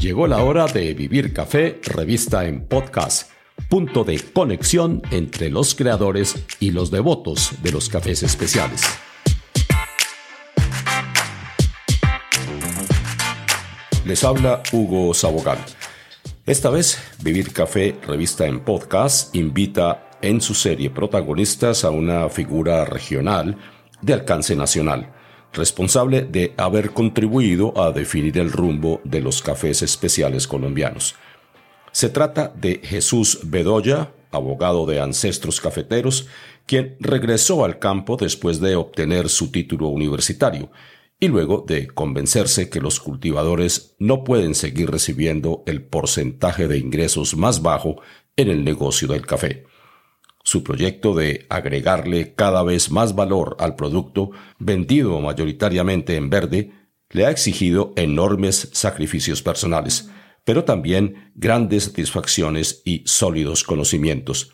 Llegó la hora de Vivir Café, revista en podcast, punto de conexión entre los creadores y los devotos de los cafés especiales. Les habla Hugo Sabogal. Esta vez, Vivir Café, revista en podcast, invita en su serie protagonistas a una figura regional de alcance nacional responsable de haber contribuido a definir el rumbo de los cafés especiales colombianos. Se trata de Jesús Bedoya, abogado de ancestros cafeteros, quien regresó al campo después de obtener su título universitario y luego de convencerse que los cultivadores no pueden seguir recibiendo el porcentaje de ingresos más bajo en el negocio del café. Su proyecto de agregarle cada vez más valor al producto, vendido mayoritariamente en verde, le ha exigido enormes sacrificios personales, pero también grandes satisfacciones y sólidos conocimientos.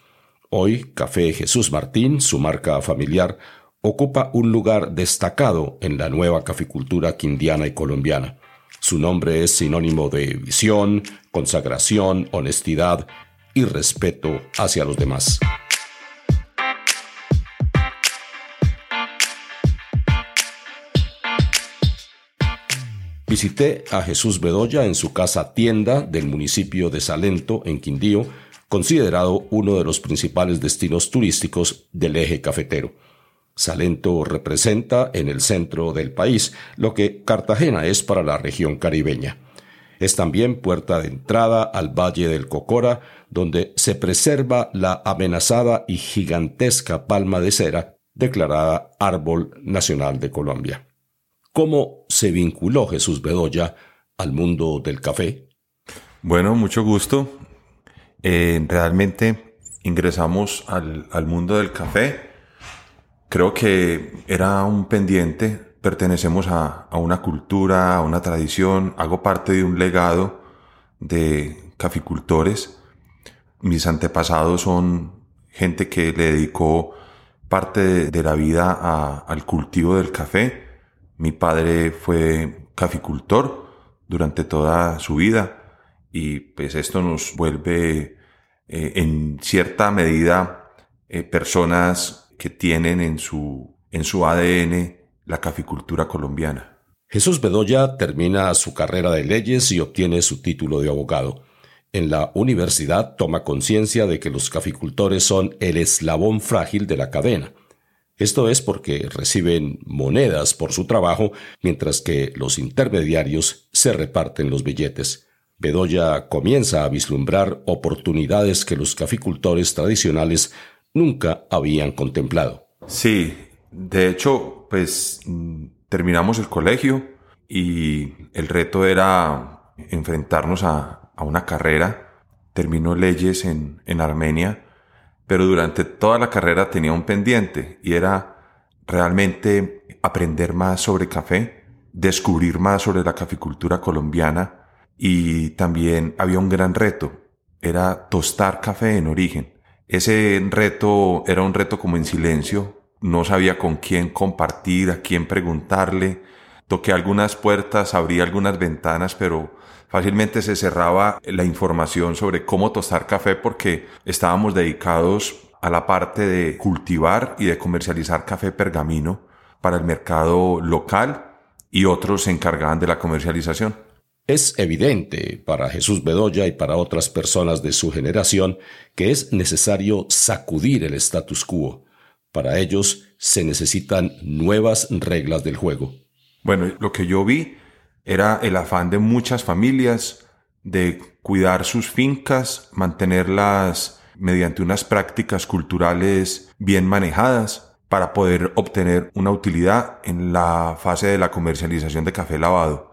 Hoy, Café Jesús Martín, su marca familiar, ocupa un lugar destacado en la nueva caficultura quindiana y colombiana. Su nombre es sinónimo de visión, consagración, honestidad y respeto hacia los demás. Visité a Jesús Bedoya en su casa tienda del municipio de Salento, en Quindío, considerado uno de los principales destinos turísticos del eje cafetero. Salento representa en el centro del país lo que Cartagena es para la región caribeña. Es también puerta de entrada al Valle del Cocora, donde se preserva la amenazada y gigantesca palma de cera declarada Árbol Nacional de Colombia. ¿Cómo se vinculó Jesús Bedoya al mundo del café? Bueno, mucho gusto. Eh, realmente ingresamos al, mundo del café. Creo que era un pendiente. Pertenecemos a, a una cultura, a una tradición. Hago parte de un legado de caficultores. Mis antepasados son gente que le dedicó parte de, la vida al cultivo del café mi padre fue caficultor durante toda su vida y pues esto nos vuelve eh, en cierta medida eh, personas que tienen en su, en su ADN la caficultura colombiana. Jesús Bedoya termina su carrera de leyes y obtiene su título de abogado. En la universidad toma conciencia de que los caficultores son el eslabón frágil de la cadena esto es porque reciben monedas por su trabajo, mientras que los intermediarios se reparten los billetes. Bedoya comienza a vislumbrar oportunidades que los caficultores tradicionales nunca habían contemplado. Sí, de hecho, pues terminamos el colegio y el reto era enfrentarnos a, una carrera. Terminó leyes en Armenia pero durante toda la carrera tenía un pendiente y era realmente aprender más sobre café, descubrir más sobre la caficultura colombiana y también había un gran reto, era tostar café en origen. Ese reto era un reto como en silencio, no sabía con quién compartir, a quién preguntarle, toqué algunas puertas, abrí algunas ventanas, pero fácilmente se cerraba la información sobre cómo tostar café porque estábamos dedicados a la parte de cultivar y de comercializar café pergamino para el mercado local y otros se encargaban de la comercialización. Es evidente para Jesús Bedoya y para otras personas de su generación que es necesario sacudir el status quo. Para ellos se necesitan nuevas reglas del juego. Bueno, lo que yo vi era el afán de muchas familias de cuidar sus fincas, mantenerlas mediante unas prácticas culturales bien manejadas para poder obtener una utilidad en la fase de la comercialización de café lavado.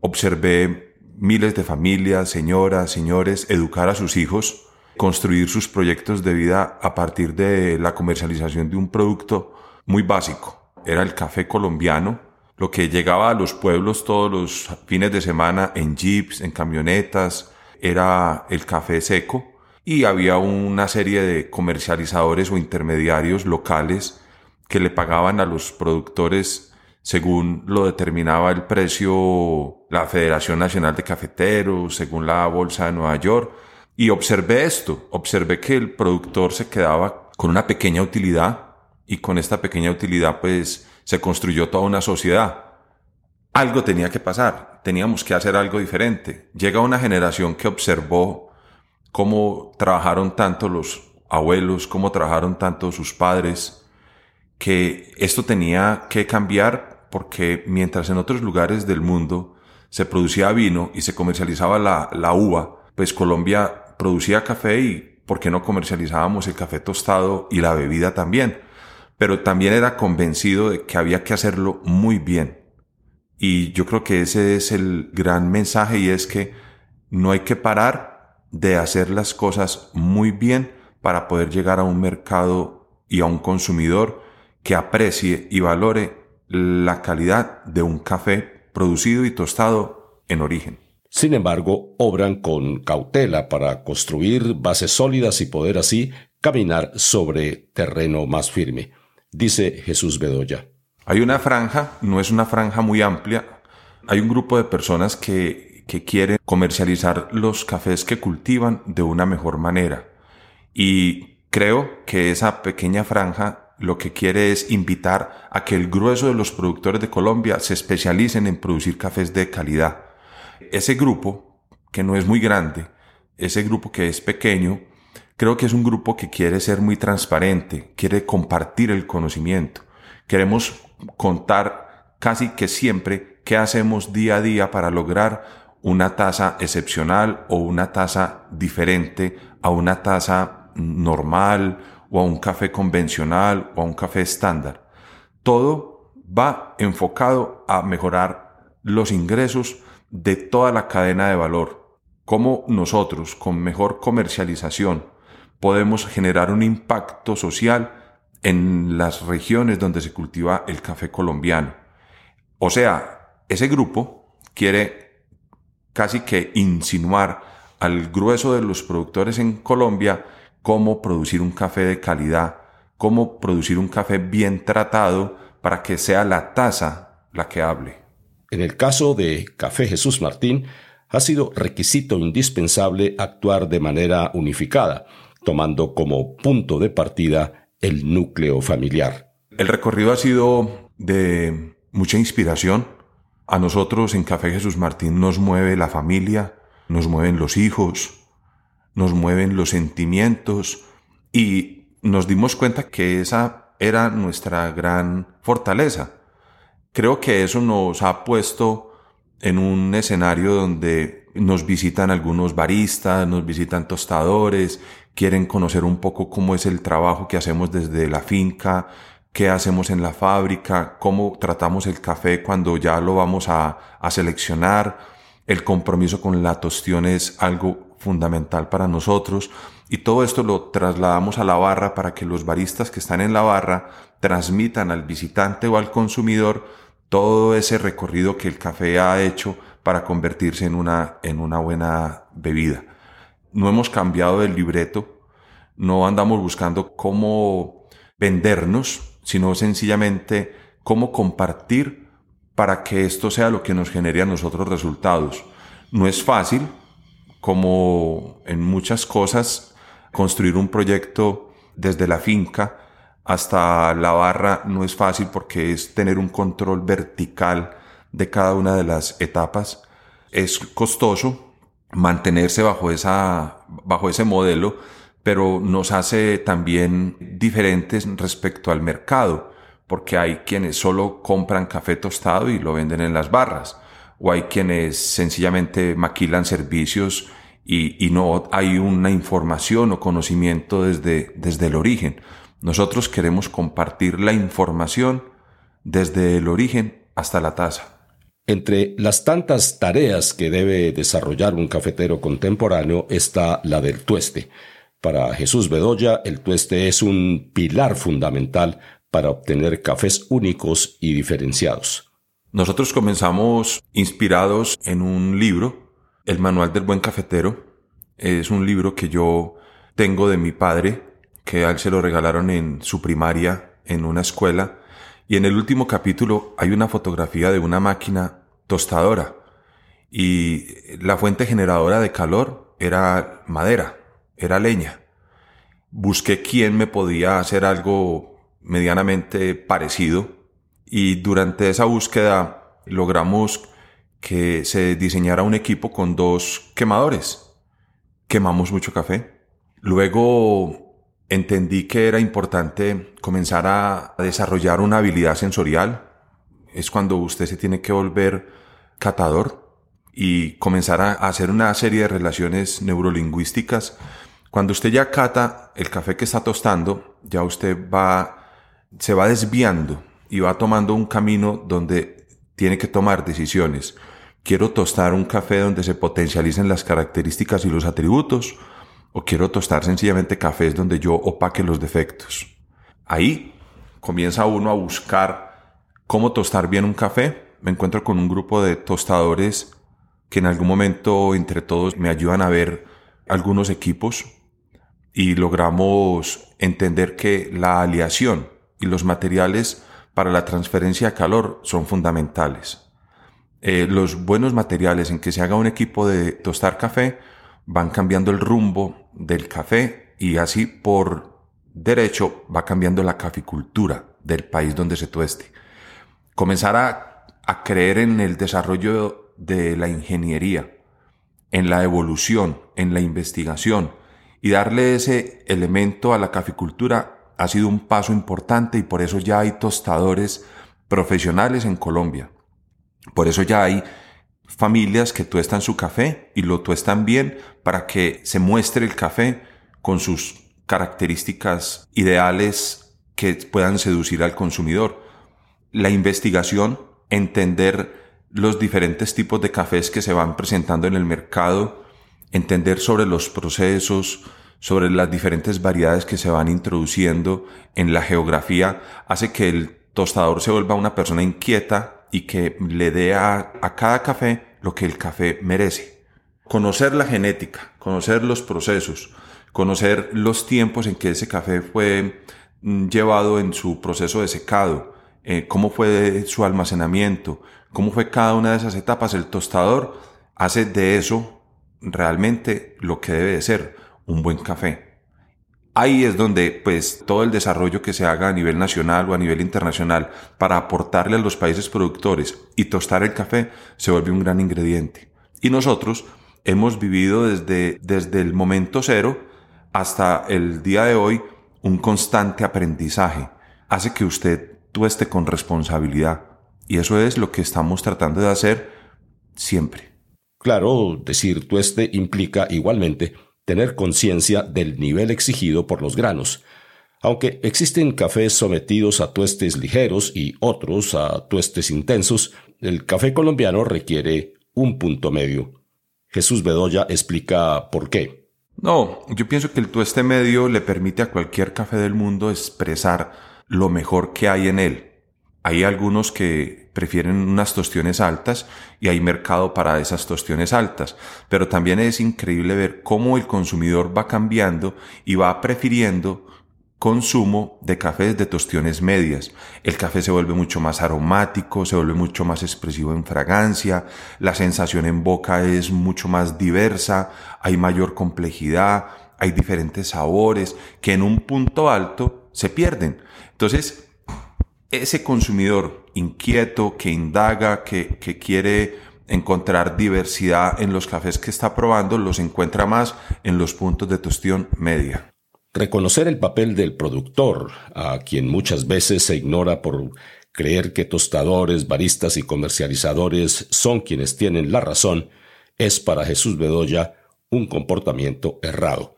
Observé miles de familias, señoras, señores, educar a sus hijos, construir sus proyectos de vida a partir de la comercialización de un producto muy básico. Era el café colombiano, lo que llegaba a los pueblos todos los fines de semana en jeeps, en camionetas, era el café seco y había una serie de comercializadores o intermediarios locales que le pagaban a los productores según lo determinaba el precio la Federación Nacional de Cafeteros, según la Bolsa de Nueva York, y observé esto, observé que el productor se quedaba con una pequeña utilidad y con esta pequeña utilidad pues se construyó toda una sociedad. Algo tenía que pasar, teníamos que hacer algo diferente. Llega una generación que observó cómo trabajaron tanto los abuelos, cómo trabajaron tanto sus padres, que esto tenía que cambiar porque mientras en otros lugares del mundo se producía vino y se comercializaba la, la uva, pues Colombia producía café y por qué no comercializábamos el café tostado y la bebida también. Pero también era convencido de que había que hacerlo muy bien. Y yo creo que ese es el gran mensaje y es que no hay que parar de hacer las cosas muy bien para poder llegar a un mercado y a un consumidor que aprecie y valore la calidad de un café producido y tostado en origen. Sin embargo, obran con cautela para construir bases sólidas y poder así caminar sobre terreno más firme, dice Jesús Bedoya. Hay una franja, no es una franja muy amplia, hay un grupo de personas que, que quieren comercializar los cafés que cultivan de una mejor manera. Y creo que esa pequeña franja lo que quiere es invitar a que el grueso de los productores de Colombia se especialicen en producir cafés de calidad ese grupo, que no es muy grande, ese grupo que es pequeño, creo que es un grupo que quiere ser muy transparente, quiere compartir el conocimiento. Queremos contar casi que siempre qué hacemos día a día para lograr una tasa excepcional o una tasa diferente a una tasa normal o a un café convencional o a un café estándar. Todo va enfocado a mejorar los ingresos de toda la cadena de valor. Cómo nosotros, con mejor comercialización, podemos generar un impacto social en las regiones donde se cultiva el café colombiano. O sea, ese grupo quiere casi que insinuar al grueso de los productores en Colombia cómo producir un café de calidad, cómo producir un café bien tratado para que sea la taza la que hable. En el caso de Café Jesús Martín, ha sido requisito indispensable actuar de manera unificada, tomando como punto de partida el núcleo familiar. El recorrido ha sido de mucha inspiración. A nosotros en Café Jesús Martín nos mueve la familia, nos mueven los hijos, nos mueven los sentimientos y nos dimos cuenta que esa era nuestra gran fortaleza Creo que eso nos ha puesto en un escenario donde nos visitan algunos baristas, nos visitan tostadores, quieren conocer un poco cómo es el trabajo que hacemos desde la finca, qué hacemos en la fábrica, cómo tratamos el café cuando ya lo vamos a, a seleccionar. El compromiso con la tostión es algo fundamental para nosotros y todo esto lo trasladamos a la barra para que los baristas que están en la barra transmitan al visitante o al consumidor todo ese recorrido que el café ha hecho para convertirse en una, en una buena bebida. No hemos cambiado el libreto, no andamos buscando cómo vendernos, sino sencillamente cómo compartir para que esto sea lo que nos genere a nosotros resultados. No es fácil, como en muchas cosas, construir un proyecto desde la finca hasta la barra no es fácil porque es tener un control vertical de cada una de las etapas. Es costoso mantenerse bajo, esa, bajo ese modelo, pero nos hace también diferentes respecto al mercado, porque hay quienes solo compran café tostado y lo venden en las barras, o hay quienes sencillamente maquilan servicios y, y no hay una información o conocimiento desde, desde el origen. Nosotros queremos compartir la información desde el origen hasta la taza. Entre las tantas tareas que debe desarrollar un cafetero contemporáneo está la del tueste. Para Jesús Bedoya, el tueste es un pilar fundamental para obtener cafés únicos y diferenciados. Nosotros comenzamos inspirados en un libro, El Manual del Buen Cafetero. Es un libro que yo tengo de mi padre, que a él se lo regalaron en su primaria, en una escuela, y en el último capítulo hay una fotografía de una máquina tostadora. y la fuente generadora de calor era madera, era leña. Busqué quién me podía hacer algo medianamente parecido y durante esa búsqueda logramos que se diseñara un equipo con dos quemadores. Quemamos mucho café. Luego entendí que era importante comenzar a desarrollar una habilidad sensorial. Es cuando usted se tiene que volver catador y comenzar a hacer una serie de relaciones neurolingüísticas. Cuando usted ya cata el café que está tostando, ya usted va, se va desviando y va tomando un camino donde tiene que tomar decisiones quiero tostar un café donde se potencialicen las características y los atributos, o quiero tostar sencillamente cafés donde yo opaque los defectos. Ahí comienza uno a buscar cómo tostar bien un café. Me encuentro con un grupo de tostadores que en algún momento entre todos me ayudan a ver algunos equipos y logramos entender que la aleación y los materiales para la transferencia de calor son fundamentales. Eh, los buenos materiales en que se haga un equipo de tostar café van cambiando el rumbo del café y así por derecho va cambiando la caficultura del país donde se tueste. Comenzar a, a creer en el desarrollo de la ingeniería, en la evolución, en la investigación y darle ese elemento a la caficultura ha sido un paso importante y por eso ya hay tostadores profesionales en Colombia. Por eso ya hay familias que tuestan su café y lo tuestan bien para que se muestre el café con sus características ideales que puedan seducir al consumidor. La investigación, entender los diferentes tipos de cafés que se van presentando en el mercado, entender sobre los procesos, sobre las diferentes variedades que se van introduciendo en la geografía, hace que el tostador se vuelva una persona inquieta y que le dé a, cada café lo que el café merece. Conocer la genética, conocer los procesos, conocer los tiempos en que ese café fue mm, llevado en su proceso de secado, eh, cómo fue su almacenamiento, cómo fue cada una de esas etapas. El tostador hace de eso realmente lo que debe de ser un buen café. Ahí es donde pues todo el desarrollo que se haga a nivel nacional o a nivel internacional para aportarle a los países productores y tostar el café se vuelve un gran ingrediente. Y nosotros hemos vivido desde, desde el momento cero hasta el día de hoy un constante aprendizaje. Hace que usted tueste con responsabilidad. Y eso es lo que estamos tratando de hacer siempre. Claro, decir tueste implica igualmente tener conciencia del nivel exigido por los granos. Aunque existen cafés sometidos a tuestes ligeros y otros a tuestes intensos, el café colombiano requiere un punto medio. Jesús Bedoya explica por qué. No, yo pienso que el tueste medio le permite a cualquier café del mundo expresar lo mejor que hay en él. Hay algunos que prefieren unas tostiones altas y hay mercado para esas tostiones altas, pero también es increíble ver cómo el consumidor va cambiando y va prefiriendo consumo de cafés de tostiones medias. El café se vuelve mucho más aromático, se vuelve mucho más expresivo en fragancia, la sensación en boca es mucho más diversa, hay mayor complejidad, hay diferentes sabores que en un punto alto se pierden. Entonces, ese consumidor inquieto que indaga, que, quiere encontrar diversidad en los cafés que está probando, los encuentra más en los puntos de tostión media. Reconocer el papel del productor, a quien muchas veces se ignora por creer que tostadores, baristas y comercializadores son quienes tienen la razón, es para Jesús Bedoya un comportamiento errado.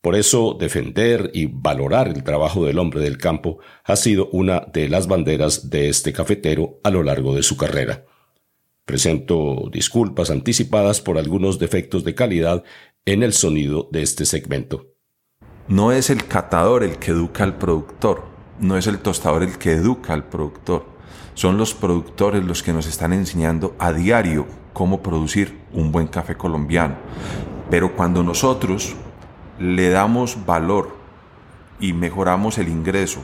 Por eso, defender y valorar el trabajo del hombre del campo ha sido una de las banderas de este cafetero a lo largo de su carrera. Presento disculpas anticipadas por algunos defectos de calidad en el sonido de este segmento. No es el catador el que educa al productor, no es el tostador el que educa al productor. Son los productores los que nos están enseñando a diario cómo producir un buen café colombiano. Pero cuando nosotros le damos valor y mejoramos el ingreso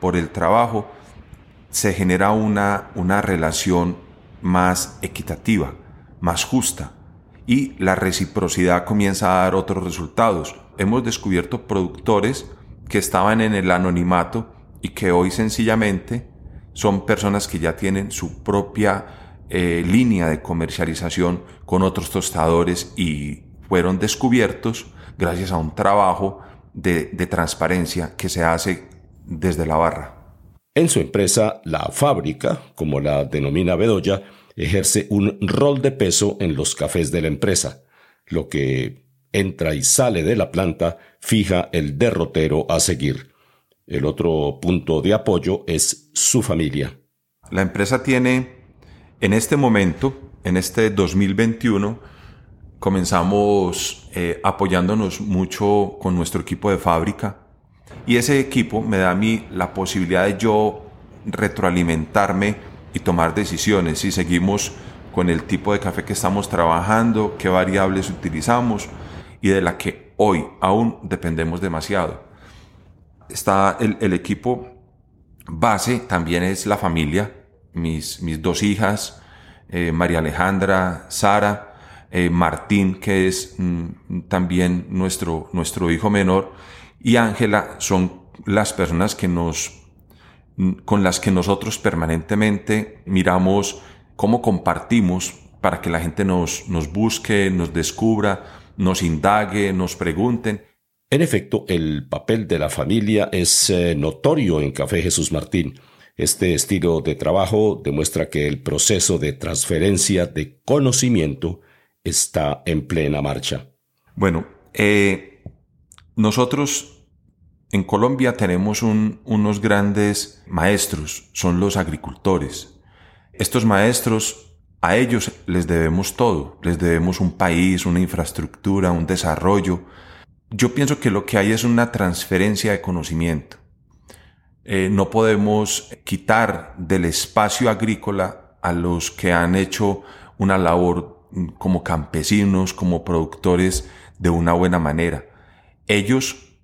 por el trabajo, se genera una, una relación más equitativa, más justa y la reciprocidad comienza a dar otros resultados. Hemos descubierto productores que estaban en el anonimato y que hoy sencillamente son personas que ya tienen su propia eh, línea de comercialización con otros tostadores y fueron descubiertos gracias a un trabajo de, de transparencia que se hace desde la barra. En su empresa, la fábrica, como la denomina Bedoya, ejerce un rol de peso en los cafés de la empresa. Lo que entra y sale de la planta fija el derrotero a seguir. El otro punto de apoyo es su familia. La empresa tiene, en este momento, en este 2021, comenzamos eh, apoyándonos mucho con nuestro equipo de fábrica y ese equipo me da a mí la posibilidad de yo retroalimentarme y tomar decisiones si seguimos con el tipo de café que estamos trabajando, qué variables utilizamos y de la que hoy aún dependemos demasiado. Está el, equipo base, también es la familia, mis, mis dos hijas, eh, María Alejandra, Sara, eh, Martín, que es mm, también nuestro, nuestro hijo menor, y Ángela son las personas que nos con las que nosotros permanentemente miramos cómo compartimos para que la gente nos, nos busque, nos descubra, nos indague, nos pregunten. En efecto, el papel de la familia es eh, notorio en Café Jesús Martín. Este estilo de trabajo demuestra que el proceso de transferencia de conocimiento está en plena marcha. Bueno, eh, nosotros en Colombia tenemos unos grandes maestros, son los agricultores. Estos maestros, a ellos les debemos todo, les debemos un país, una infraestructura, un desarrollo. Yo pienso que lo que hay es una transferencia de conocimiento. Eh, no podemos quitar del espacio agrícola a los que han hecho una labor como campesinos, como productores de una buena manera. Ellos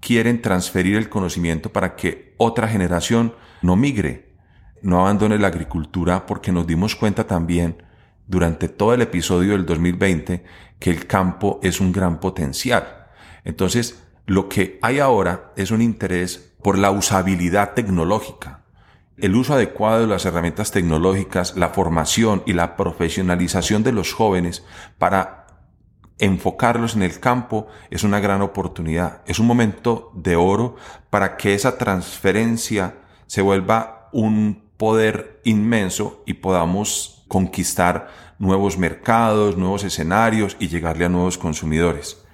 quieren transferir el conocimiento para que otra generación no migre, no abandone la agricultura, porque nos dimos cuenta también durante todo el episodio del 2020 que el campo es un gran potencial. Entonces, lo que hay ahora es un interés por la usabilidad tecnológica, el uso adecuado de las herramientas tecnológicas, la formación y la profesionalización de los jóvenes para enfocarlos en el campo es una gran oportunidad. Es un momento de oro para que esa transferencia se vuelva un poder inmenso y podamos conquistar nuevos mercados, nuevos escenarios y llegarle a nuevos consumidores.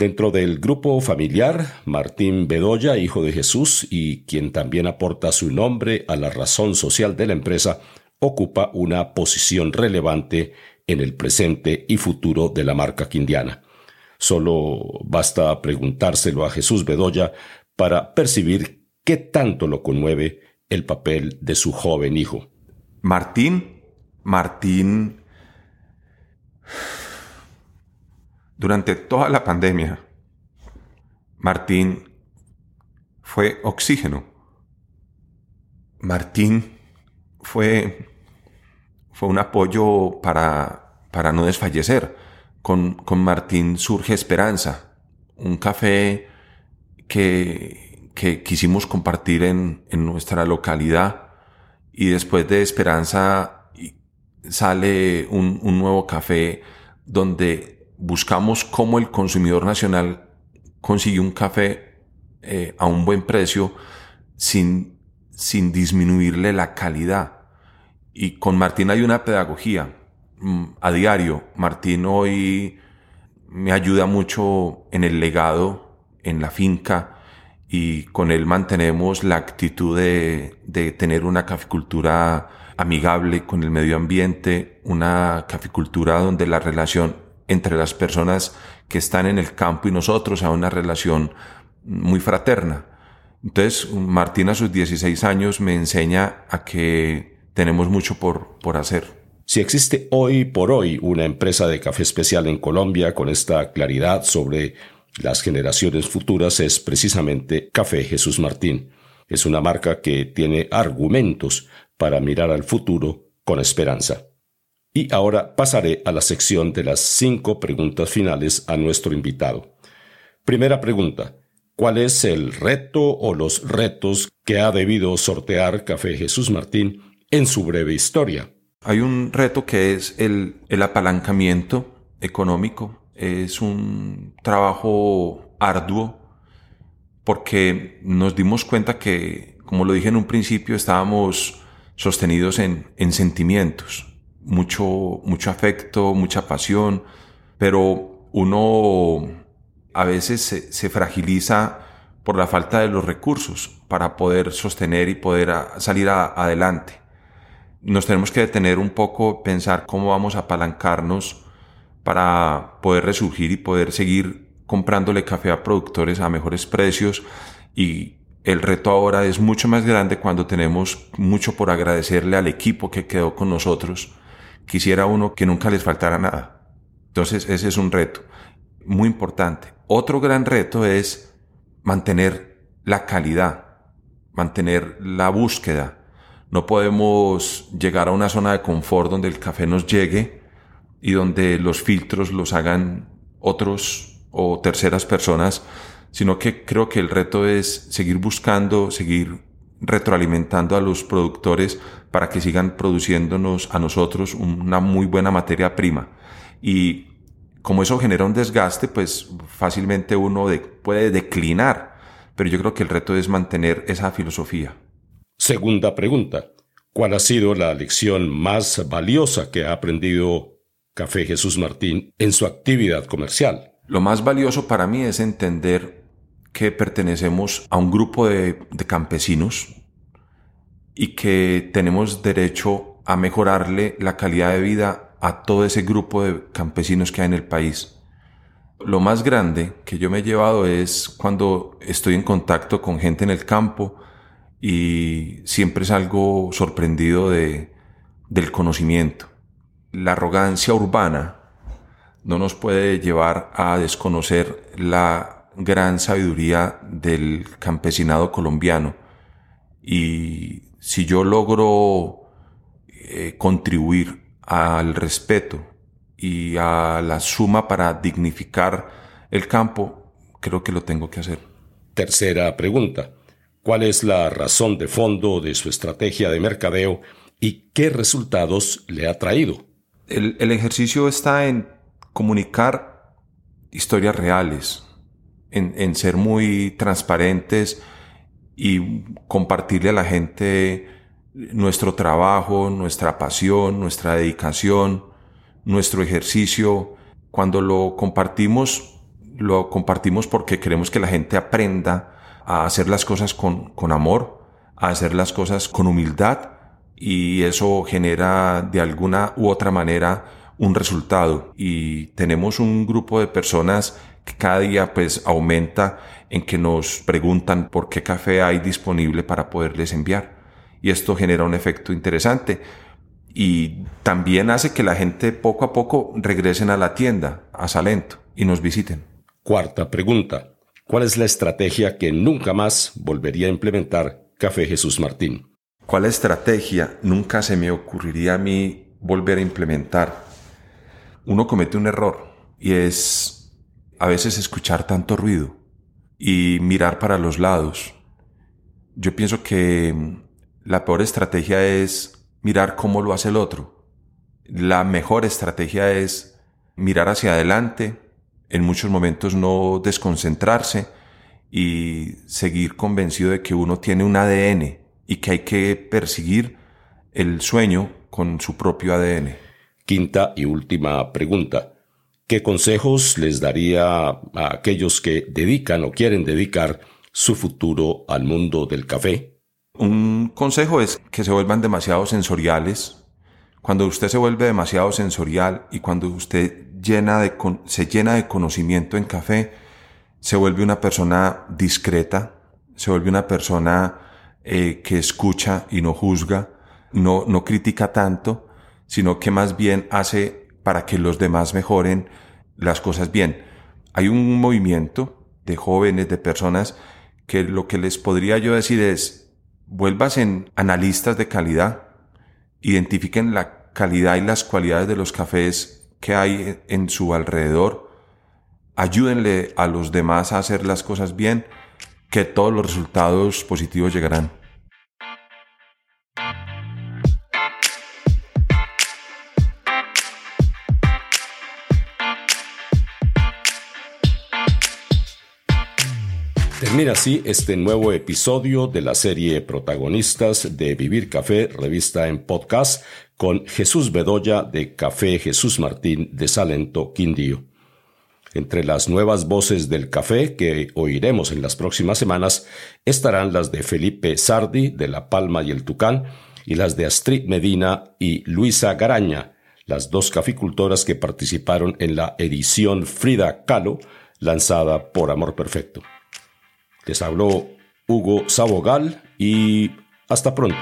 Dentro del grupo familiar, Martín Bedoya, hijo de Jesús y quien también aporta su nombre a la razón social de la empresa, ocupa una posición relevante en el presente y futuro de la marca quindiana. Solo basta preguntárselo a Jesús Bedoya para percibir qué tanto lo conmueve el papel de su joven hijo. Martín, Martín, durante toda la pandemia, Martín fue oxígeno. Martín fue fue un apoyo para, para no desfallecer. Con, con Martín surge Esperanza, un café que, que quisimos compartir en, en nuestra localidad y después de Esperanza sale un, un nuevo café donde buscamos cómo el consumidor nacional consigue un café eh, a un buen precio sin, sin disminuirle la calidad. Y con Martín hay una pedagogía mm, a diario. Martín hoy me ayuda mucho en el legado, en la finca, y con él mantenemos la actitud de, de tener una caficultura amigable con el medio ambiente, una caficultura donde la relación entre las personas que están en el campo y nosotros sea una relación muy fraterna. Entonces, Martín a sus 16 años me enseña a que tenemos mucho por, por hacer. Si existe hoy por hoy una empresa de café especial en Colombia con esta claridad sobre las generaciones futuras es precisamente Café Jesús Martín. Es una marca que tiene argumentos para mirar al futuro con esperanza. Y ahora pasaré a la sección de las cinco preguntas finales a nuestro invitado. Primera pregunta. ¿Cuál es el reto o los retos que ha debido sortear Café Jesús Martín en su breve historia? Hay un reto que es el, apalancamiento económico. Es un trabajo arduo porque nos dimos cuenta que, como lo dije en un principio, estábamos sostenidos en, en sentimientos mucho, mucho afecto, mucha pasión, pero uno a veces se, fragiliza por la falta de los recursos para poder sostener y poder salir adelante. Nos tenemos que detener un poco, pensar cómo vamos a apalancarnos para poder resurgir y poder seguir comprándole café a productores a mejores precios y el reto ahora es mucho más grande cuando tenemos mucho por agradecerle al equipo que quedó con nosotros quisiera uno que nunca les faltara nada. Entonces ese es un reto muy importante. Otro gran reto es mantener la calidad, mantener la búsqueda. No podemos llegar a una zona de confort donde el café nos llegue y donde los filtros los hagan otros o terceras personas, sino que creo que el reto es seguir buscando, seguir retroalimentando a los productores para que sigan produciéndonos a nosotros una muy buena materia prima. Y como eso genera un desgaste, pues fácilmente uno puede declinar. Pero yo creo que el reto es mantener esa filosofía. Segunda pregunta. ¿Cuál ha sido la lección más valiosa que ha aprendido Café Jesús Martín en su actividad comercial? Lo más valioso para mí es entender que pertenecemos a un grupo de, campesinos y que tenemos derecho a mejorarle la calidad de vida a todo ese grupo de campesinos que hay en el país. Lo más grande que yo me he llevado es cuando estoy en contacto con gente en el campo y siempre salgo sorprendido de, del conocimiento. La arrogancia urbana no nos puede llevar a desconocer la gran sabiduría del campesinado colombiano y si yo logro eh, contribuir al respeto y a la suma para dignificar el campo, creo que lo tengo que hacer. Tercera pregunta. ¿Cuál es la razón de fondo de su estrategia de mercadeo y qué resultados le ha traído? El, el ejercicio está en comunicar historias reales, en, ser muy transparentes, y compartirle a la gente nuestro trabajo, nuestra pasión, nuestra dedicación, nuestro ejercicio. Cuando lo compartimos, lo compartimos porque queremos que la gente aprenda a hacer las cosas con, con amor, a hacer las cosas con humildad y eso genera de alguna u otra manera un resultado. Y tenemos un grupo de personas que cada día pues aumenta en que nos preguntan por qué café hay disponible para poderles enviar. Y esto genera un efecto interesante y también hace que la gente poco a poco regresen a la tienda, a Salento, y nos visiten. Cuarta pregunta. ¿Cuál es la estrategia que nunca más volvería a implementar Café Jesús Martín? ¿Cuál estrategia nunca se me ocurriría a mí volver a implementar? Uno comete un error y es a veces escuchar tanto ruido y mirar para los lados. Yo pienso que mm, la peor estrategia es mirar cómo lo hace el otro. La mejor estrategia es mirar hacia adelante, en muchos momentos no desconcentrarse y seguir convencido de que uno tiene un ADN y que hay que perseguir el sueño con su propio ADN. Quinta y última pregunta. ¿Qué consejos les daría a aquellos que dedican o quieren dedicar su futuro al mundo del café? Un consejo es que se vuelvan demasiado sensoriales. Cuando usted se vuelve demasiado sensorial y cuando usted se llena de conocimiento en café, se vuelve una persona discreta, se vuelve una persona eh, que escucha y no juzga, no, no critica tanto, sino que más bien hace para que los demás mejoren las cosas bien. Hay un movimiento de jóvenes, de personas, que lo que les podría yo decir es, vuelvas en analistas de calidad, identifiquen la calidad y las cualidades de los cafés que hay en su alrededor. Ayúdenle a los demás a hacer las cosas bien, que todos los resultados positivos llegarán. Termina así este nuevo episodio de la serie Protagonistas de Vivir Café, revista en podcast, con Jesús Bedoya de Café Jesús Martín de Salento, Quindío. Entre las nuevas voces del café que oiremos en las próximas semanas estarán las de Felipe Sardi de La Palma y el Tucán y las de Astrid Medina y Luisa Garaña, las dos caficultoras que participaron en la edición Frida Kahlo lanzada por Amor Perfecto. Les habló Hugo Sabogal y hasta pronto.